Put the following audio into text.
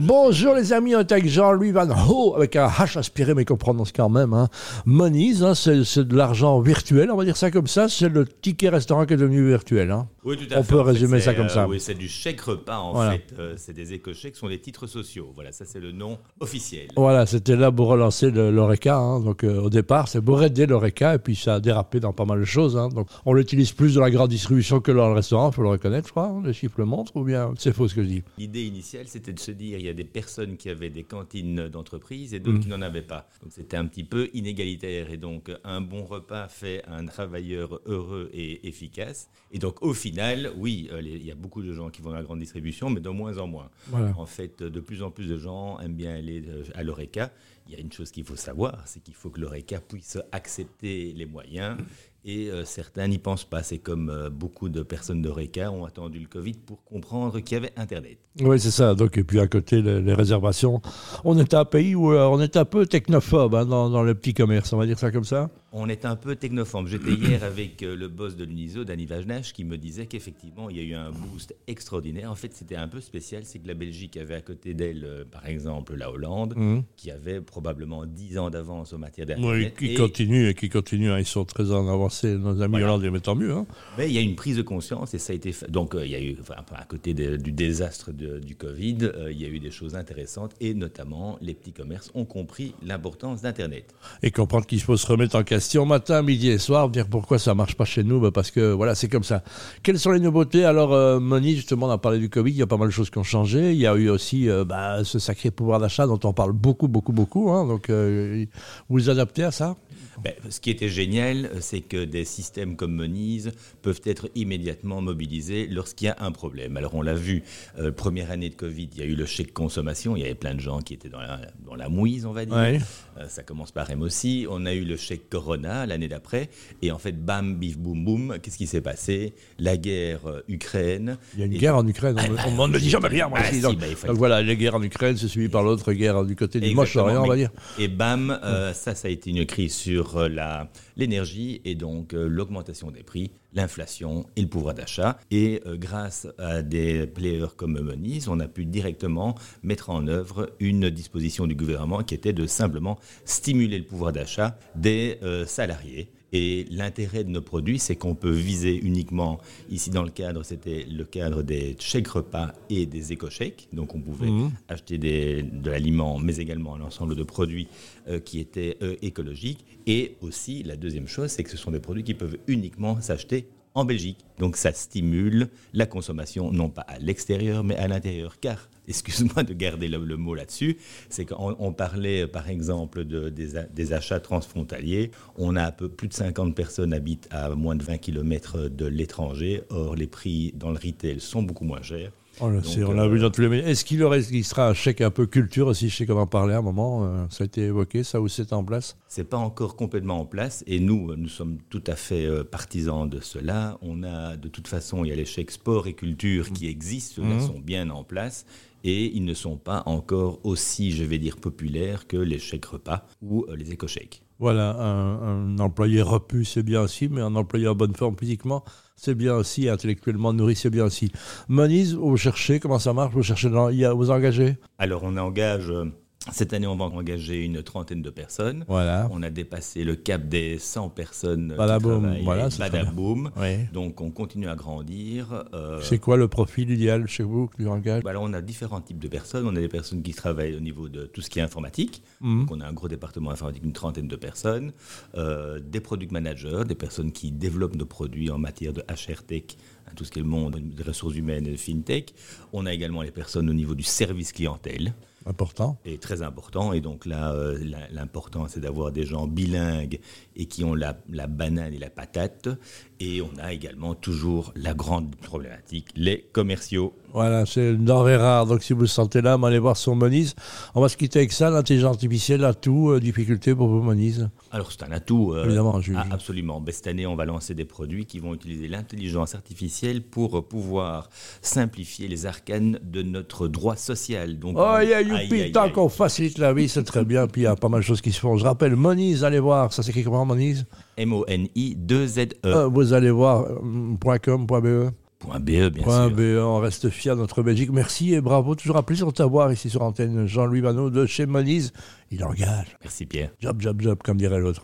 Bonjour les amis, on est avec Jean-Louis Van Ho, avec un H aspiré, mais qu'on prononce quand même. Hein. Moniz, hein, c'est, de l'argent virtuel, on va dire ça comme ça. C'est le ticket restaurant qui est devenu virtuel. Hein. Oui, tout à On fait. peut En résumer ça comme euh, ça. Oui, c'est du chèque repas en Voilà. fait. Euh, c'est des éco-chèques, sont des titres sociaux. Voilà, ça c'est le nom officiel. Voilà, c'était là pour relancer le- l'ORECA. hein. Donc euh, au départ, c'est pour aider l'ORECA, et puis ça a dérapé dans pas mal de choses. hein. Donc on l'utilise plus dans la grande distribution que dans le restaurant, il faut le reconnaître, je crois. Les chiffres le montrent, ou bien c'est faux ce que je dis L'idée initiale, c'était de se dire y a des personnes qui avaient des cantines d'entreprise et d'autres Mm. qui n'en avaient pas. Donc c'était un petit peu inégalitaire. Et donc un bon repas fait un travailleur heureux et efficace. Et donc au final, oui, euh, il y a beaucoup de gens qui vont dans la grande distribution, mais de moins en moins. Voilà. En fait, de plus en plus de gens aiment bien aller euh, à l'ORECA. Il y a une chose qu'il faut savoir, c'est qu'il faut que l'ORECA puisse accepter les moyens. Et euh, certains n'y pensent pas. C'est comme euh, beaucoup de personnes d'ORECA ont attendu le Covid pour comprendre qu'il y avait Internet. Oui, c'est ça. Donc, et puis à côté, les, les réservations. On est un pays où euh, on est un peu technophobe hein, dans, dans le petit commerce, on va dire ça comme ça. On est un peu technophobe. J'étais hier avec euh, le boss de l'UNISO, Danny Vajnach, qui me disait qu'effectivement, il y a eu un boost extraordinaire. En fait, c'était un peu spécial. C'est que la Belgique avait à côté d'elle, euh, par exemple, la Hollande, qui avait probablement 10 ans d'avance en matière Oui, d'Internet. qui Et- continue et qui continue. hein. Ils sont très en avancée, nos amis Voilà. hollandais, mais tant mieux. hein. Mais il y a une prise de conscience et ça a été fait. Donc euh, il y a eu, enfin, à côté de- du désastre de- du Covid, euh, il y a eu des choses intéressantes et notamment les petits commerces ont compris l'importance d'Internet. Et comprendre qu'il faut se remettre en question matin, midi et soir, dire pourquoi ça marche pas chez nous, bah, parce que voilà, c'est comme ça. Quelles sont les nouveautés? Alors, euh, Moni, justement, on a parlé du Covid, il y a pas mal de choses qui ont changé. Il y a eu aussi euh, bah, ce sacré pouvoir d'achat dont on parle beaucoup, beaucoup, beaucoup. hein. Donc, euh, vous vous adaptez à ça? Ben, ce qui était génial, euh, c'est que des systèmes comme Moniz peuvent être immédiatement mobilisés lorsqu'il y a un problème. Alors on l'a vu, euh, première année de Covid, il y a eu le chèque consommation, il y avait plein de gens qui étaient dans la, dans la mouise, on va dire. Ouais. Euh, ça commence par M aussi. On a eu le chèque Corona l'année d'après. Et en fait, bam, bif, boum, boum, qu'est-ce qui s'est passé? La guerre euh, Ukraine. Il y a une Et- guerre en Ukraine. On- on ne dit jamais rien, moi. Ah, ici. si, donc, bah, donc voilà, les guerres en Ukraine, c'est suivi par l'autre guerre du côté du Moche-Orient, on va dire. Et bam, euh, ça, ça a été une crise sur euh, la- l'énergie et donc euh, l'augmentation des prix, l'inflation et le pouvoir d'achat. Et euh, grâce à des players comme Moniz, on a pu directement mettre en œuvre une disposition du gouvernement qui était de simplement stimuler le pouvoir d'achat des salariés. Et l'intérêt de nos produits, c'est qu'on peut viser uniquement, ici dans le cadre, c'était le cadre des chèques repas et des éco-chèques. Donc on pouvait acheter des- de l'aliment, mais également un ensemble de produits euh, qui étaient euh, écologiques. Et aussi, la deuxième chose, c'est que ce sont des produits qui peuvent uniquement s'acheter en Belgique. Donc ça stimule la consommation, non pas à l'extérieur, mais à l'intérieur. Car, excuse-moi de garder le, mot là-dessus, c'est qu'on on parlait par exemple de, des, achats transfrontaliers. On a plus de 50 personnes habitent à moins de 20 km de l'étranger. Or, les prix dans le retail sont beaucoup moins chers. On le Donc, sait, on l'a euh, vu dans tous les médias. Est-ce qu'il sera un chèque un peu culture aussi Je sais qu'on en parlait à un moment. euh, ça a été évoqué, ça, ou c'est en place? C'est pas encore complètement en place et nous, nous sommes tout à fait euh, partisans de cela. On a, de toute façon, il y a les chèques sport et culture qui existent, ceux-là sont bien en place et ils ne sont pas encore aussi, je vais dire, populaires que les chèques repas ou euh, les éco-chèques. Voilà, un, employé repu, c'est bien aussi, mais un employé en bonne forme physiquement, c'est bien aussi, intellectuellement nourri, c'est bien aussi. Moniz, vous cherchez, comment ça marche Vous cherchez, dans, vous engagez? Alors, on engage, euh, cette année, on va engager une trentaine de personnes. Voilà. On a dépassé le cap des 100 personnes Badaboum, qui travaillent. voilà. Badaboum. Oui. Donc, on continue à grandir. euh, C'est quoi le profil idéal chez vous qui engage Bah alors, on a différents types de personnes. On a des personnes qui travaillent au niveau de tout ce qui est informatique. Mhm. Donc, on a un gros département informatique, une trentaine de personnes. Euh, des product managers, des personnes qui développent nos produits en matière de HR Tech, hein, tout ce qui est le monde des ressources humaines et de FinTech. On a également les personnes au niveau du service clientèle Est très important. Et donc là, euh, l'important, c'est d'avoir des gens bilingues et qui ont la banane et la patate. Et on a également toujours la grande problématique, les commerciaux. Voilà, c'est une denrée rare. Donc si vous le sentez là, allez voir son Moniz. On va se quitter avec ça, l'intelligence artificielle, atout, euh, difficulté pour vous, Moniz. Alors c'est un atout. euh, Évidemment, Julie. ah, absolument. Cette année, on va lancer des produits qui vont utiliser l'intelligence artificielle pour euh, pouvoir simplifier les arcanes de notre droit social. Donc, Oh, yeah, youpi, tant qu'on facilite la vie, c'est très bien. Puis il y a pas mal de choses qui se font. Je rappelle, Moniz, allez voir. Ça s'écrit comment, Moniz? M-O-N-I 2-Z-E. Euh, Vous allez voir, euh, .com, .be. Point BE, bien Point sûr. BE, on reste fiers de notre Belgique. Merci et bravo. Toujours un plaisir de t'avoir ici sur antenne. Jean-Louis Vanneau de chez Moniz. Il engage. Merci Pierre. Job, job, job, comme dirait l'autre.